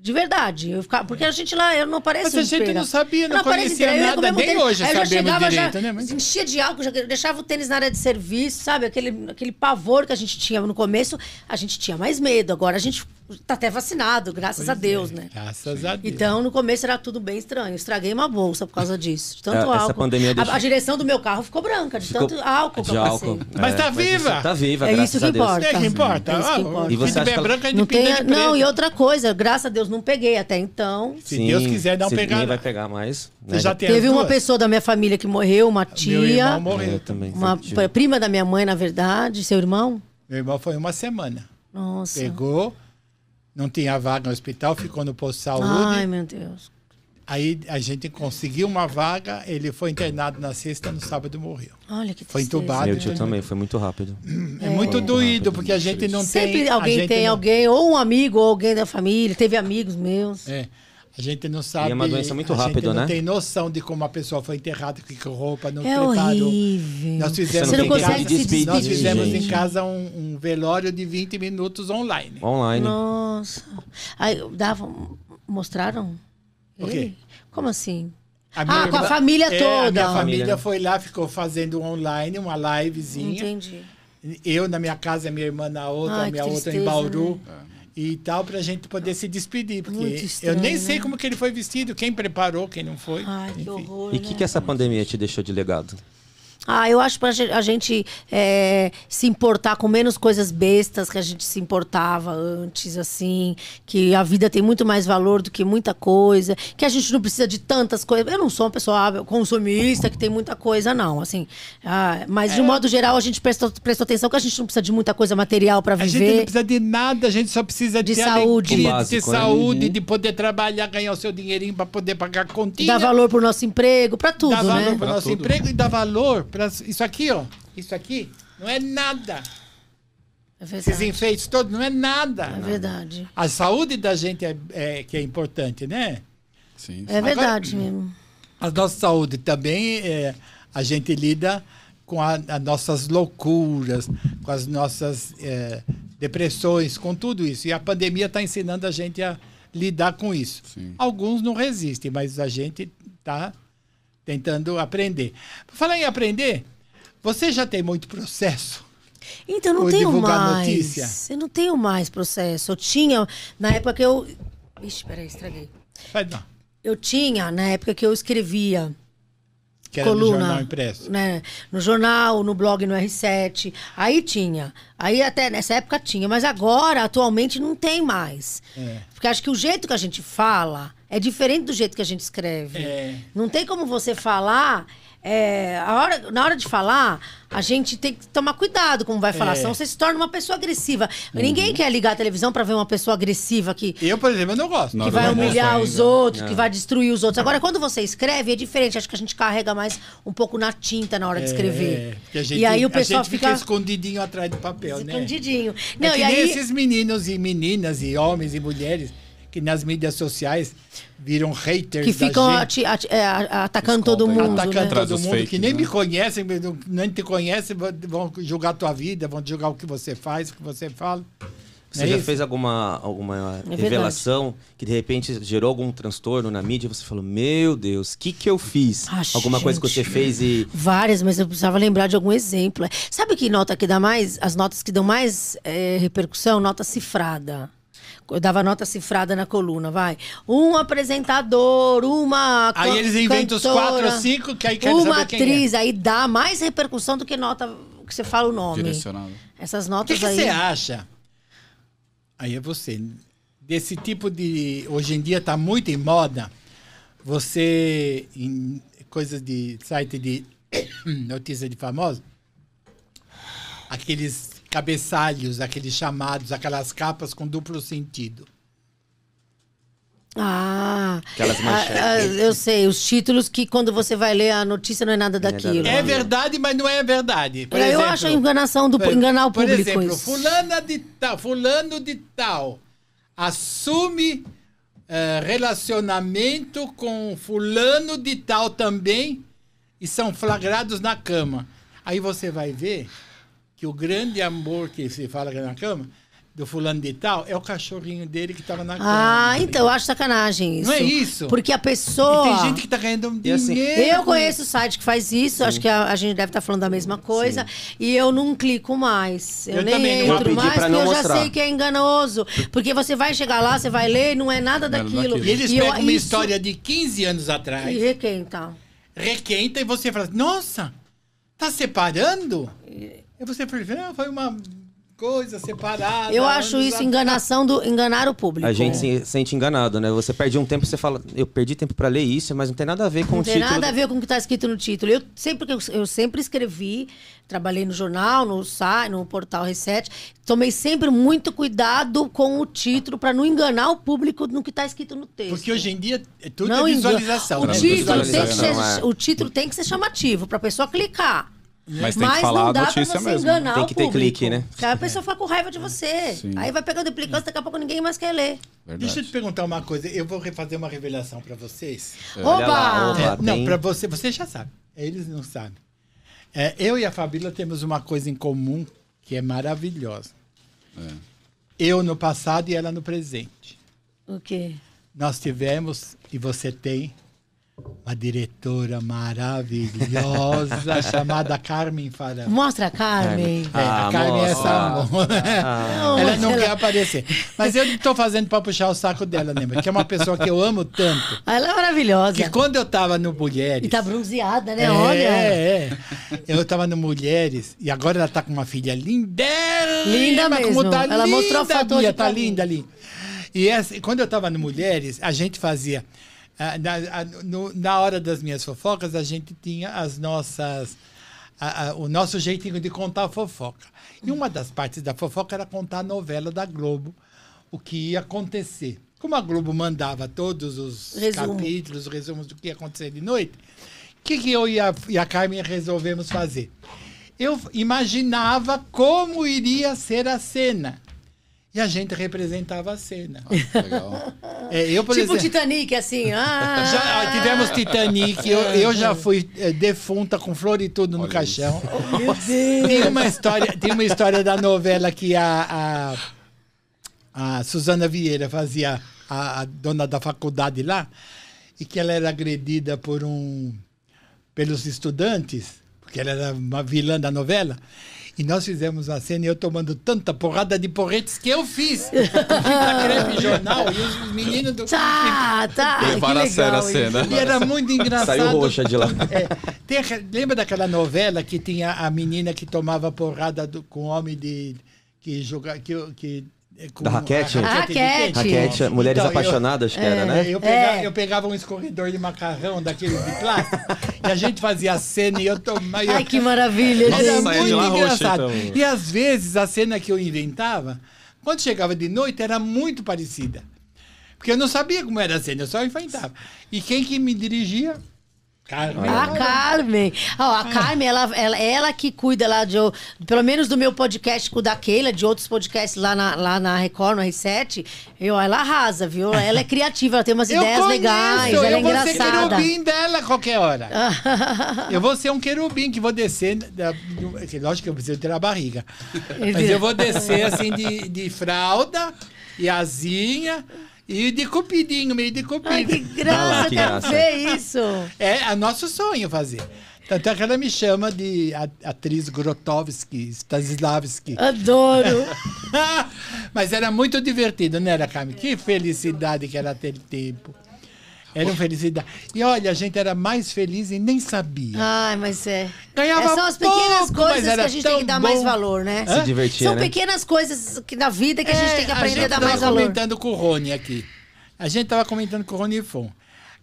De verdade. Eu ficava, porque a gente lá, eu não pareço Mas a gente não sabia, não conhecia nada, nem hoje Aí eu já chegava, direito, já né? Mas- enchia de álcool, já deixava o tênis na área de serviço, sabe? Aquele, aquele pavor que a gente tinha no começo, a gente tinha mais medo. Agora a gente tá até vacinado, graças a Deus, é, né? Graças a Deus. Então, no começo era tudo bem estranho. Estraguei uma bolsa por causa disso. De tanto É, essa álcool. pandemia A- deixou- a, direção do meu carro ficou branca, de Ficou tanto álcool que de eu passei. álcool. Mas tá viva. Tá viva, É graças isso que a Deus. importa. É que importa. É isso que Ah, importa. o E você se acha tiver que ela- a gente Não, tem, de não, e outra coisa, graças a Deus não peguei até então. Se Deus quiser, não pegar. Ninguém vai pegar mais. Né? já Teve uma pessoa da minha família que morreu, uma Meu tia, irmão É, morreu. eu também. uma prima da minha mãe, na verdade, seu irmão. Meu irmão foi uma semana. Nossa. Pegou, não tinha vaga no hospital, ficou no posto de saúde. Ai, meu Deus. Aí a gente conseguiu uma vaga, ele foi internado na sexta, no sábado morreu. Olha que Foi tristeza. entubado. Meu né? tio também, foi muito rápido. É, muito doído, porque a gente não Sempre tem. a alguém tem não- alguém, ou um amigo, ou alguém da família. Teve amigos meus. É. A gente não sabe. E é uma doença muito a rápido, gente não né? tem noção de como a pessoa foi enterrada, que com roupa não É preparou. horrível. Nós fizemos, Você não em tem casa, despedir, nós fizemos em gente. casa um, um velório de 20 minutos online. Online. Nossa. Aí, davam, mostraram? O quê? Ele? Como assim? A Ah, com a família É, toda. A minha família Família, né? foi lá, ficou fazendo online, uma livezinha. Entendi. Eu na minha casa, minha irmã na outra, Ai, a minha outra em Bauru. né? E tal, pra gente poder se despedir. Porque Muito eu estranho, nem sei né? como que ele foi vestido, quem preparou, quem não foi. Ai, que horror. E o que, né? que essa pandemia te deixou de legado? Ah, eu acho pra a gente é, se importar com menos coisas bestas que a gente se importava antes, assim, que a vida tem muito mais valor do que muita coisa, que a gente não precisa de tantas coisas. Eu não sou uma pessoa consumista que tem muita coisa, não, assim. Ah, mas É. de um modo geral a gente prestou, prestou atenção que a gente não precisa de muita coisa material para A gente viver. não precisa de nada, a gente só precisa De ter saúde. alegria, O de básico, né? saúde, Uhum. de poder trabalhar, ganhar o seu dinheirinho para poder pagar continha. Dar valor pro nosso emprego, para tudo, dar valor né? para o Pra nosso tudo. emprego e dar valor para isso aqui, ó. Isso aqui não é nada. É Esses enfeites todos não é nada. É verdade. A saúde da gente é, é que é importante, né? Sim. É verdade mesmo. A nossa saúde também, é, a gente lida com as nossas loucuras, com as nossas é, depressões, com tudo isso. E a pandemia está ensinando a gente a lidar com isso. Sim. Alguns não resistem, mas a gente está tentando aprender. Por falar em aprender, você já tem muito processo? Então, eu não tenho mais. notícia? Eu não tenho mais processo. Eu tinha, na época que eu. Ixi, peraí, estraguei. Faz não. Eu tinha, na época que eu escrevia Que era no coluna. jornal impresso. Né, no jornal, no blog, no R7. Aí tinha. Aí até nessa época tinha. Mas agora, atualmente, não tem mais. É. Porque acho que o jeito que a gente fala é diferente do jeito que a gente escreve. É. Não tem como você falar. é, a hora, na hora de falar, a gente tem que tomar cuidado como vai falar, É. senão você se torna uma pessoa agressiva. Uhum. Ninguém quer ligar a televisão pra ver uma pessoa agressiva que, Eu, por exemplo, eu não gosto. Não, que vai humilhar ainda. os outros, que É. vai destruir os outros. Agora, quando você escreve, é diferente. Acho que a gente carrega mais um pouco na tinta na hora de escrever. É, porque a gente, e aí o a pessoal gente fica... fica escondidinho atrás do papel, né? escondidinho. É que e nem aí. esses meninos e meninas e homens e mulheres que nas mídias sociais viram haters Que ficam da gente, ati- ati- é, atacando todo Escondem, mundo. atacando né? Todo os mundo, fakes, que nem né? me conhecem, nem te conhecem, vão- julgar a tua vida, vão julgar o que você faz, o que você fala. Você é já isso? fez alguma, alguma verdade. revelação que de repente gerou algum transtorno na mídia e você falou: Meu Deus, o que, que eu fiz? Ah, alguma coisa que gente. você fez e. Várias, mas eu precisava lembrar de algum exemplo. Sabe que nota que dá mais? As notas que dão mais é, repercussão? Nota cifrada. Eu dava nota cifrada na coluna, vai. Um apresentador, uma. Aí eles inventam os cantora, quatro ou cinco, que aí quer Uma saber quem atriz, aí dá mais repercussão do que nota que você fala o nome. Direcionado. Essas O que, notas que aí. você acha? Aí é você. Desse tipo de. Hoje em dia está muito em moda. Você. Em coisas de site de notícia de famosos. Aqueles cabeçalhos, aqueles chamados, aquelas capas com duplo sentido. Ah, Aquelas ah, manchetes. ah, eu sei, os títulos que quando você vai ler a notícia não é nada daquilo. É verdade, mas não é verdade. Por eu exemplo, acho a enganação do por- enganar o Por público. exemplo, isso. fulana de tal, fulano de tal assume eh, relacionamento com fulano de tal também e são flagrados na cama. Aí você vai ver que o grande amor que se fala na cama do fulano de tal é o cachorrinho dele que estava na cama. Ah, então eu acho sacanagem isso. Não é isso? Porque a E pessoa. tem gente que tá ganhando um E assim, dinheiro. Eu conheço o site que faz isso, acho que a, a gente deve estar falando da mesma coisa. E eu não clico mais. Eu, Eu nem também não. entro Eu mais, porque não eu já mostrar. sei que é enganoso. Porque você vai chegar lá, você vai ler, não é nada Não é daquilo. E eles eu- pegam uma isso- história de 15 anos atrás. E requenta. requenta e você fala, nossa, tá separando? E você fala, não, foi uma coisa separada. Eu acho isso atrás." enganação do enganar o público. A gente se sente enganado, né? Você perde um tempo, você fala, eu perdi tempo pra ler isso, mas não tem nada a ver com Não o tem título. nada a ver com o que está escrito no título. Eu sempre, eu, eu sempre escrevi, trabalhei no jornal, no site, no portal Reset. Tomei sempre muito cuidado com o título para não enganar o público no que está escrito no texto. Porque hoje em dia é tudo não é visualização. O né? título, tem que Visualização, ser, é. o título tem que ser chamativo para a pessoa clicar. Mas tem que falar não a dá pra notícia você mesmo. enganar Tem o que ter público. clique, né? Porque aí a pessoa fica com raiva de você. Sim. Aí vai pegando implicância, daqui a pouco ninguém mais quer ler. Verdade. Deixa eu te perguntar uma coisa. Eu vou refazer uma revelação para vocês. Olha lá, Oba! É, opa, não, tem- para você, você já sabe. Eles não sabem. É, eu e a Fabíola temos uma coisa em comum que é maravilhosa. É. Eu no passado e ela no presente. O quê? Nós tivemos, e você tem, uma diretora maravilhosa chamada Carmen Farão. Mostra a Carmen. É, a Ah, Carmen é mostra. essa amor. Não, ela não ela- quer aparecer. Mas eu estou fazendo para puxar o saco dela, né? Porque é uma pessoa que eu amo tanto. Ela é maravilhosa. Que quando eu tava no Mulheres. E tá bronzeada, né? É, Olha. é, é. Eu tava no Mulheres e agora ela tá com uma filha. Linda Como mesmo. tá Ela linda, mostrou a foto Bia, tá linda ali. E essa- quando eu tava no Mulheres, a gente fazia. Ah, Na, ah, no- na hora das minhas fofocas, a gente tinha as nossas. a- a- o nosso jeitinho de contar a fofoca. E uma das partes da fofoca era contar a novela da Globo, o que ia acontecer. Como a Globo mandava todos os Resumo. capítulos, os resumos do que ia acontecer de noite, o que, que eu e a, e a Carmen resolvemos fazer? Eu imaginava como iria ser a cena. E a gente representava a cena. Legal. É, eu, por Tipo exemplo, Titanic, assim. Ah, já ah, tivemos Titanic, eu, eu já fui eh, defunta com flor e tudo no Olha caixão. meu Deus. Tem uma história, tem uma história da novela que a, a, a Suzana Vieira fazia a, a dona da faculdade lá e que ela era agredida por um pelos estudantes, porque ela era uma vilã da novela. E nós fizemos a cena e eu tomando tanta porrada de porretes que eu fiz. Eu crepe jornal e os meninos do. Tá, tá. Levaram a sério a cena. E era muito engraçado. Saiu roxa de lá. É, tem lembra daquela novela que tinha a menina que tomava porrada do- com o homem de que joga que, que com Da raquete? a Raquete. Raquete, Mulheres Então, eu- Apaixonadas, que era, né? É, eu, pegava, É. eu pegava um escorredor de macarrão daquele de plástico e a gente fazia a cena e eu tomava. Ai, que maravilha, Nossa, Era muito lá roxa, engraçado. então. E às vezes a cena que eu inventava, quando chegava de noite, era muito parecida. Porque eu não sabia como era a cena, eu só inventava. E quem que me dirigia? Carmen. A Carmen. Ó, a Carmen, ela, ela, ela que cuida lá de. Pelo menos do meu podcast com o da Keila, de outros podcasts lá na, lá na Record, no R7. Eu, ela arrasa, viu? Ela é criativa, ela tem umas Eu ideias conheço, legais, ela é eu vou ser engraçada. querubim dela a qualquer hora. eu vou ser um querubim que vou descer. Da, lógico que eu preciso ter a barriga. Mas eu vou descer assim de, de fralda e asinha e de cupidinho, meio de cupido. Ai, que Ah graça, eu que quero graça. ver isso. É, é nosso sonho fazer. Tanto é que ela me chama de atriz Grotowski, Stanislavski. Adoro. Mas era muito divertido, né, era, Carmen? Que felicidade que era aquele tempo. Era uma felicidade. E olha, a gente era mais feliz e nem sabia. Ai, mas é. Ganhava É, são as pequenas pouco, coisas que a gente tem que dar mais bom. valor, né? Se divertir, São né? pequenas coisas que na vida que a gente tem que aprender É, a dar mais valor. comentando com o Rony aqui. A gente estava comentando com o Rony Fon.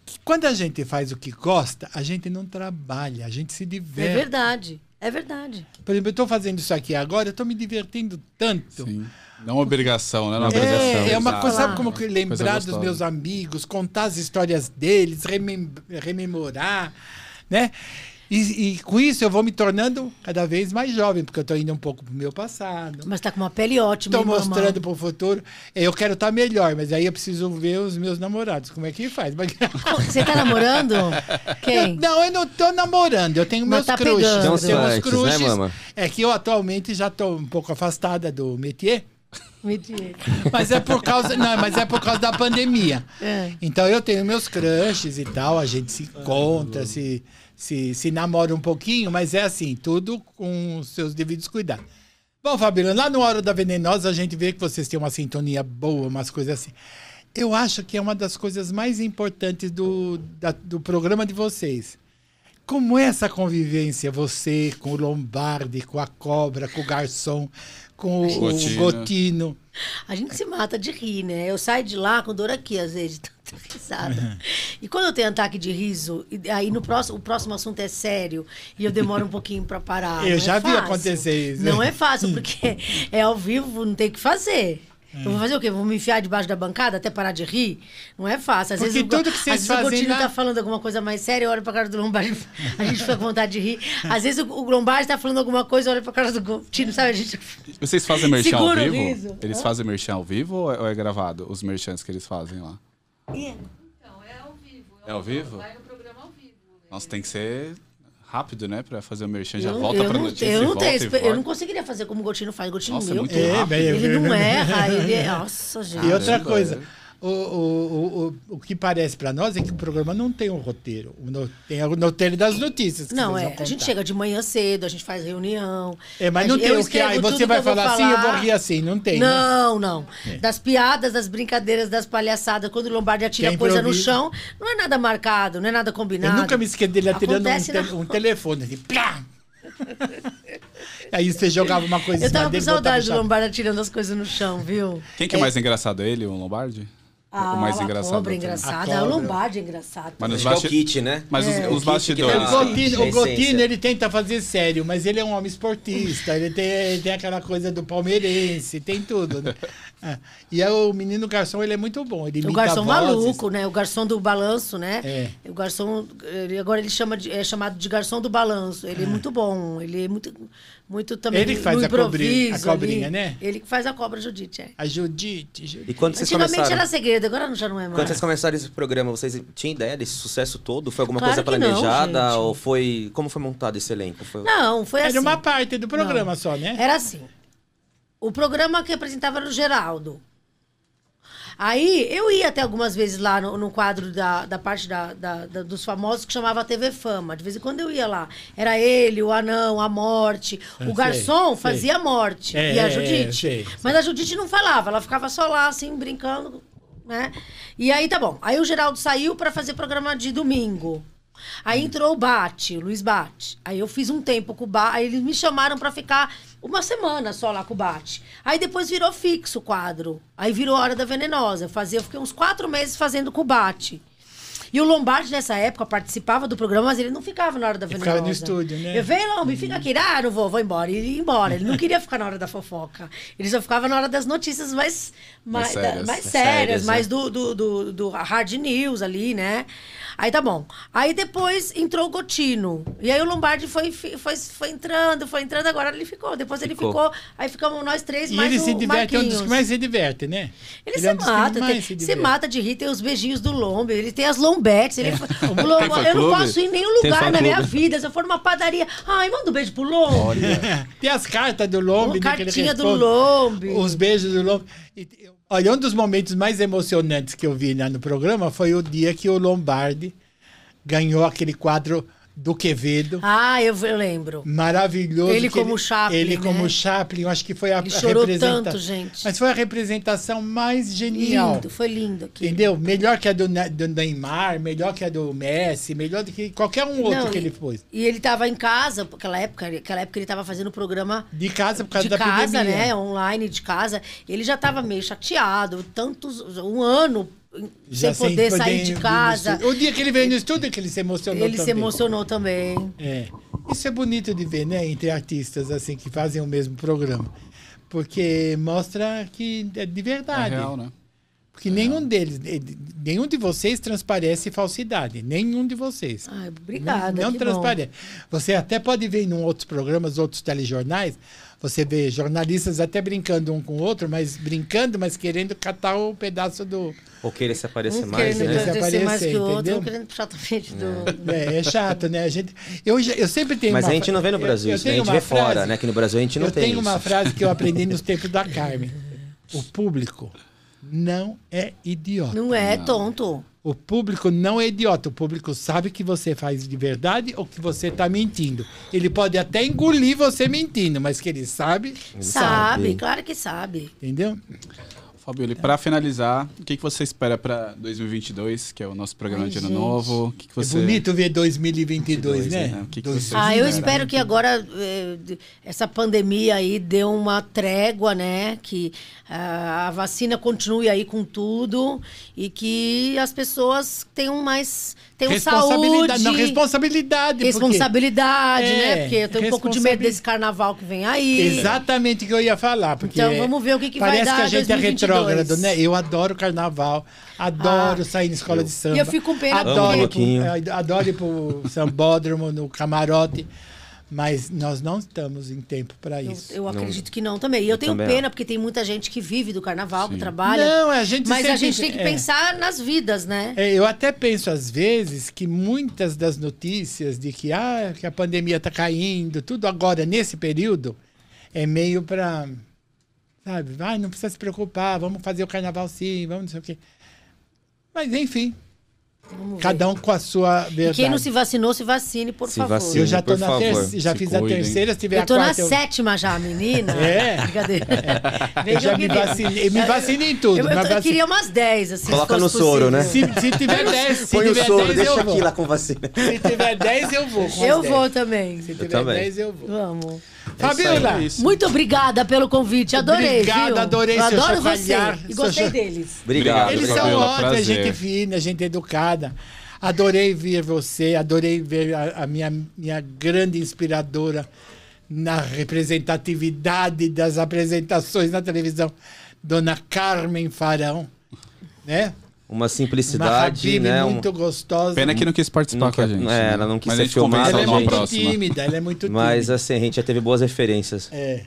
Que quando a gente faz o que gosta, a gente não trabalha, a gente se É diverte. verdade. É verdade. Por exemplo, eu estou fazendo isso aqui agora, eu estou me divertindo tanto. Sim. Não é uma obrigação, né? Não É, obrigação. É, é uma Exato. coisa, sabe como que lembrar dos meus amigos, contar as histórias deles, remem- rememorar, né? E, e com isso eu vou me tornando cada vez mais jovem, porque eu estou indo um pouco pro meu passado. Mas tá com uma pele ótima. Estou mostrando para o futuro. Eu quero estar melhor, mas aí eu preciso ver os meus namorados, como é que faz. Mas- Você tá namorando? Quem? Não, eu não estou namorando, eu tenho Mas meus tá crushes. pegando. Tem Eu tenho meus flertes, né? É que eu atualmente já estou um pouco afastada do métier. Mas é por causa, não, mas é por causa da pandemia. É. Então eu tenho meus crushes e tal, a gente se encontra, se, se, se namora um pouquinho, mas é assim, tudo com os seus devidos cuidados. Bom, Fabiano, lá no Hora da Venenosa a gente vê que vocês têm uma sintonia boa, umas coisas assim. Eu acho que é uma das coisas mais importantes do, da- do programa de vocês. Como é essa convivência, você com o Lombardi, com a cobra, com o garçom, com o, o Gotino. Gotino. A gente se mata de rir, né? Eu saio de lá com dor aqui, às vezes, de tanta risada. E quando eu tenho ataque de riso, e aí no próximo, o próximo assunto é sério, e eu demoro um pouquinho pra parar. Eu não já é vi fácil. acontecer isso. Não é fácil, porque é ao vivo, não tem o que fazer. Eu vou fazer o quê? Vou me enfiar debaixo da bancada até parar de rir? Não é fácil. Às Porque vezes, o- tudo que vocês às vezes o Gotino lá- tá falando alguma coisa mais séria, eu olho pra cara do Lombardi, a gente fica com vontade de rir. Às vezes o, o Lombardi tá falando alguma coisa, eu olho pra cara do Gotino, sabe? A gente... Vocês fazem merchan ao vivo? riso. Eles Hã? fazem merchan ao vivo ou é, ou é gravado? Os merchants que eles fazem lá? Então, é ao vivo. É ao vivo? Vai no programa ao vivo. né? Nossa, tem que ser rápido, né? Pra fazer o merchan. Já Eu- volta eu pra não- notícia eu e não volta tenho e espe- volta. Eu não conseguiria fazer como o Gotino faz. O Gotino Nossa, é meu. muito É, rápido. bem, eu- Ele não erra, ele é. Nossa, gente. E outra coisa, é. O, o, o, o, o que parece pra nós é que o programa não tem um roteiro. No- tem o roteiro das notícias. que Não, vocês é. A gente chega de manhã cedo, a gente faz reunião. É, mas não gente- tem eu o que. Aí você vai eu vou falar assim, eu vou falar. rir assim. Não tem. né? Não, não. Das piadas, das brincadeiras, das palhaçadas, quando o Lombardi atira Que é coisa no chão, não é nada marcado, não é nada Eu combinado. nunca me esqueci dele atirando um, te- na um telefone. Assim, plá! Aí você jogava uma coisa Eu tava com saudade do Lombardi atirando as coisas no chão, viu? Quem que é mais engraçado, ele ou o Lombardi? Ah, o mais a engraçado. cobra é também. engraçada. A O cobra. Lombardi é engraçado. Mas nos é o kit, né? Mas os, É, os o kit que bastidores. dá- O Gotino, o a. Gotino, ele tenta fazer sério, mas ele é um homem esportista, ele tem, ele tem aquela coisa do palmeirense, tem tudo. Né? Ah, E aí o menino garçom, ele é muito bom. Ele O garçom vozes. maluco, né? O garçom do balanço, né? É. O garçom, ele, agora ele chama de- é chamado de garçom do balanço. Ele é, muito bom, ele é muito, muito também Ele que faz a cobrinha- a cobrinha, ali. né? Ele que faz a cobra Judite, é. A Judite, Judite. E quando vocês Antigamente começaram... era segredo, agora já não é mais. Quando vocês começaram esse programa, vocês tinham ideia desse sucesso todo? Foi alguma Claro coisa não, planejada? gente. ou foi. Como foi montado esse elenco? Foi... Não, foi Era assim. uma parte do programa só, né? Era assim. O programa que apresentava era o Geraldo. Aí eu ia até algumas vezes lá no, no quadro da, da parte da, da- da- dos famosos que chamava TV Fama. De vez em quando eu ia lá. Era ele, o Anão, a Morte. Eu O garçom sei, fazia a Morte. É, e a é, Judite. sei. Mas a Judite não falava, ela ficava só lá, assim, brincando, né? E aí tá bom. Aí o Geraldo saiu para fazer programa de domingo. Aí entrou o Bate, o Luiz Bate. Aí eu fiz um tempo com o Bate. Aí eles me chamaram para ficar uma semana só lá com o Bate. Aí depois virou fixo o quadro. Aí virou Hora da Venenosa. Eu, fazia, eu fiquei uns quatro meses fazendo com o Bate. E o Lombardi, nessa época, participava do programa, mas ele não ficava na hora da Ele venenosa. ficava no estúdio, né? Eu venho, Lombi, fica aqui. Ah, não vou, vou embora. E ele ia embora. Ele não queria ficar na hora da fofoca. Ele só ficava na hora das notícias mais, mais, Mais sérias. da- mais sérias, né? mais do, do, do, do hard news ali, né? Aí tá bom. Aí depois entrou o Gotino. E aí o Lombardi foi, foi, foi entrando, foi entrando, agora ele ficou. Depois ele Ficou. ficou. Aí ficamos nós três, E mais ele o se diverte, é um dos que mais se diverte, né? Ele, é se um dos que mata, tem- se se, mata de rir, tem os beijinhos do Lombe, ele tem as lombetes. Ele, o Lombo- Tem eu não posso ir em nenhum lugar na minha vida. Se eu for numa padaria, ai, manda um beijo pro Lombe. Tem as cartas do Lombe, né, ele cartinha do. Lombe. Os beijos do Lombe. E, olha, um dos momentos mais emocionantes que eu vi lá no programa foi o dia que o Lombardi ganhou aquele quadro do Quevedo. Ah, eu, eu lembro. Maravilhoso. Ele como Chaplin, Ele como né? Chaplin, eu acho que foi a, Ele a chorou representa- tanto, gente. Mas foi a representação mais genial. Lindo, foi lindo aqui. Entendeu? Melhor que a do, do Neymar, melhor que a do Messi, melhor do que qualquer um outro Não, que ele pôs. E ele tava em casa, naquela época, naquela época ele tava fazendo o programa De casa por causa de da casa, pandemia. né? Online de casa. Ele já tava meio chateado, tantos, um ano Já sem poder sair ir de casa. O dia que ele veio no estúdio que ele se emocionou Ele se também. emocionou também. É. Isso é bonito de ver, né? Entre artistas assim que fazem o mesmo programa. Porque mostra que é de É verdade. real, né? Porque nenhum deles, eh, nenhum de vocês transparece falsidade. Nenhum de vocês. Ai, obrigada. Não, não que bom. transparece. Você até pode ver em outros programas, outros telejornais, você vê jornalistas até brincando um com o outro, mas brincando, mas querendo catar o pedaço do. Ou querer se aparecer Um mais, querendo né? Aparecer, aparecer mais que o outro, entendeu? querendo puxar tapete do. É, é chato, né? A gente, eu, eu sempre tenho Mas uma a gente fra- não vê no eu- Brasil eu isso, né? A gente vê frase- fora, né? Aqui no Brasil a gente não eu tem tenho uma isso. frase que eu aprendi nos tempos da Carmen. O público não é idiota. Não é tonto. O público não é idiota. O público sabe que você faz de verdade ou que você está mentindo. Ele pode até engolir você mentindo, mas que ele sabe, Ele Sabe, claro que sabe. entendeu? Fabiola, e pra finalizar, o que, que você espera pra 2022, que é o nosso programa Ai, de ano gente. novo? O que, que você... É bonito ver 2022, né? né? O que que você Ah, eu espero que agora eh, essa pandemia aí dê uma trégua, né? Que ah, a vacina continue aí com tudo e que as pessoas tenham mais tenham responsabilidade, saúde, não, responsabilidade. porque- responsabilidade, É, né? Porque eu tenho um pouco de medo desse carnaval que vem aí. Exatamente o que eu ia falar. Porque Então, vamos ver o que que vai parece dar que a gente 2022. é retrógrado, né? Eu adoro carnaval, adoro Ah, sair na escola de samba. E eu fico com pena adoro, um pro, adoro ir pro sambódromo, no camarote. Mas nós não estamos em tempo para Eu, isso. eu acredito que não também. E eu tenho também pena, porque tem muita gente que vive do carnaval, que trabalha. Não, a gente Mas a sempre- gente tem que é. pensar nas vidas, né? É, eu até penso às vezes que muitas das notícias de que, ah, que a pandemia está caindo, tudo agora nesse período, é meio para Sabe? Vai, não precisa se preocupar, vamos fazer o carnaval sim, vamos não sei o quê. Mas enfim, Vamos ver. cada um com a sua E verdade. quem não se vacinou, se vacine, por Se favor. vacine. Eu já tô na terceira, já se fiz a cuidem. terceira, se tiver Eu tô a na quarta. eu- sétima já, menina. É. Brincadeira. Eu Vejam já me vacinei, me vacinei em tudo. Eu, eu- eu queria umas 10, assim. Coloca se no soro, né? se, se tiver 10, se Põe o tiver soro, 10 deixa eu aqui lá com vacina. Se tiver 10 eu vou. Eu 10. vou também. Se tiver também. 10 eu vou. Vamos. Fabiola, É. Muito obrigada pelo convite, adorei, Obrigado, viu? adorei Eu adoro você e gostei deles. Obrigado. eles obrigado. são Fabiola, ótimos, prazer. gente fina, gente educada. Adorei ver você, adorei ver a, a minha, minha grande inspiradora na representatividade das apresentações na televisão, Dona Carmen Farão, né? Uma Uma simplicidade, Habib né? Um- muito gostosa. Pena que não quis participar Não com a gente. é, né? ela não quis Mas ser a filmada, ela é muito próxima. tímida, ela é muito tímida. Mas assim, a gente já teve boas referências. É.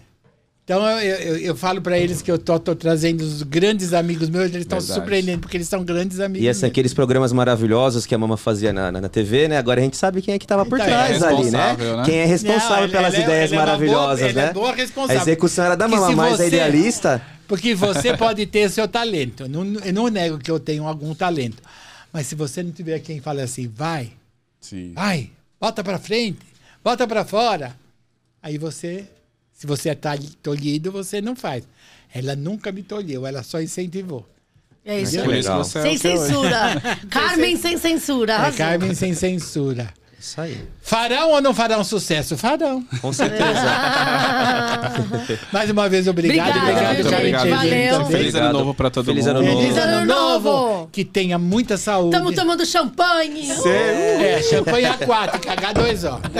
Então eu, eu, eu falo pra eles que eu tô, tô trazendo os grandes amigos meus, eles estão surpreendendo, porque eles são grandes amigos. E assim, meus. aqueles programas maravilhosos que a mama fazia na, na, na TV, né? Agora a gente sabe quem é que tava por Então, trás é ali, né? né? Quem é responsável Não, ela- pelas ela é- ideias ela é uma boa- maravilhosas, ela é né? boa responsável. A execução era da mama, mas a você- idealista. Porque você pode ter seu talento. Eu não, eu não nego que eu tenho algum talento. Mas se você não tiver quem fale assim, vai, Sim. vai, bota pra frente, bota pra fora. Aí você, se você é tal- tolhido, você não faz. Ela nunca me tolheu, ela só incentivou. É isso Por aí. isso é Sem é censura. Carmen sem censura. É. Carmen sem censura. Isso aí. Farão ou não farão sucesso? Farão. Com certeza. Mais uma vez, obrigado. Obrigado, viu, pela gente? Valeu. também. Feliz ano Obrigado. novo pra todo Feliz mundo. ano novo. Feliz ano novo. Que tenha muita saúde. Estamos tomando champanhe. É, champanhe aquática, H2O. Importante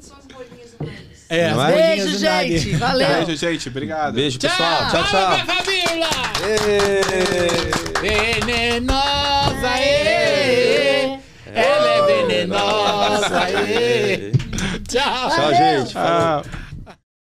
são as bolinhas do nariz. É, as Não é? bolinhas Beijo, gente. Valeu. Beijo, gente. Obrigado. Beijo, Tchau, pessoal. Tchau, tchau. Fabiola. Ê! Venenosa, ê. Ela é venenosa, ê. Tchau. Tchau, gente. Ah.